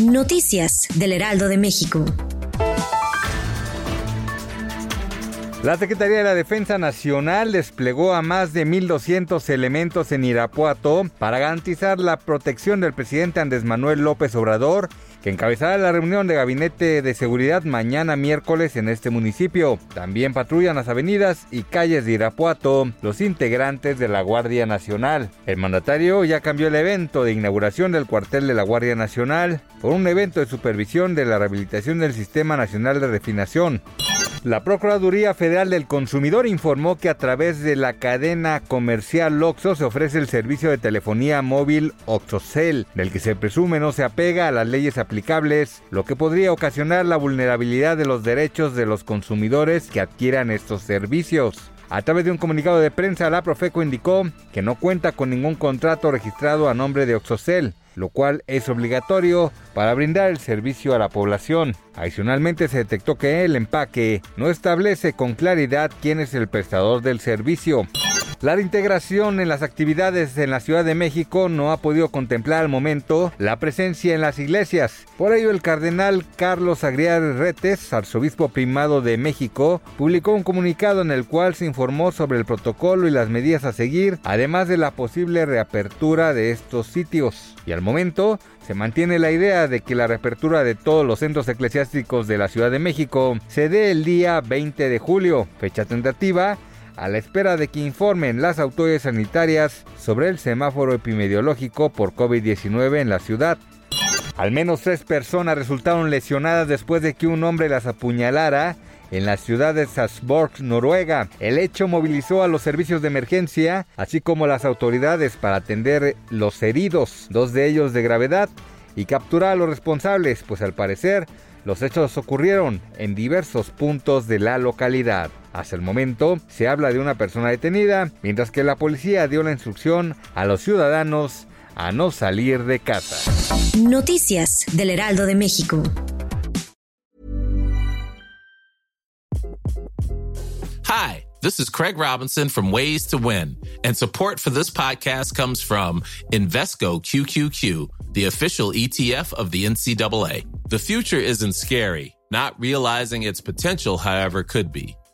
Noticias del Heraldo de México. La Secretaría de la Defensa Nacional desplegó a más de 1.200 elementos en Irapuato para garantizar la protección del presidente Andrés Manuel López Obrador, que encabezará la reunión de gabinete de seguridad mañana miércoles en este municipio. También patrullan las avenidas y calles de Irapuato los integrantes de la Guardia Nacional. El mandatario ya cambió el evento de inauguración del cuartel de la Guardia Nacional por un evento de supervisión de la rehabilitación del Sistema Nacional de Refinación. La Procuraduría Federal del Consumidor informó que a través de la cadena comercial Oxxo se ofrece el servicio de telefonía móvil Oxocel, del que se presume no se apega a las leyes aplicables, lo que podría ocasionar la vulnerabilidad de los derechos de los consumidores que adquieran estos servicios. A través de un comunicado de prensa, la Profeco indicó que no cuenta con ningún contrato registrado a nombre de Oxocel lo cual es obligatorio para brindar el servicio a la población. Adicionalmente se detectó que el empaque no establece con claridad quién es el prestador del servicio. La reintegración en las actividades en la Ciudad de México no ha podido contemplar al momento la presencia en las iglesias. Por ello, el cardenal Carlos Agriar Retes, arzobispo primado de México, publicó un comunicado en el cual se informó sobre el protocolo y las medidas a seguir, además de la posible reapertura de estos sitios. Y al momento, se mantiene la idea de que la reapertura de todos los centros eclesiásticos de la Ciudad de México se dé el día 20 de julio, fecha tentativa a la espera de que informen las autoridades sanitarias sobre el semáforo epidemiológico por COVID-19 en la ciudad. Al menos tres personas resultaron lesionadas después de que un hombre las apuñalara en la ciudad de Salzburg, Noruega. El hecho movilizó a los servicios de emergencia, así como las autoridades para atender los heridos, dos de ellos de gravedad, y capturar a los responsables, pues al parecer los hechos ocurrieron en diversos puntos de la localidad. Hasta el momento se habla de una persona detenida, mientras que la policía dio la instrucción a los ciudadanos a no salir de casa. Noticias del Heraldo de México. Hi, this is Craig Robinson from Ways to Win, and support for this podcast comes from Invesco QQQ, the official ETF of the NCAA. The future isn't scary. Not realizing its potential, however, could be.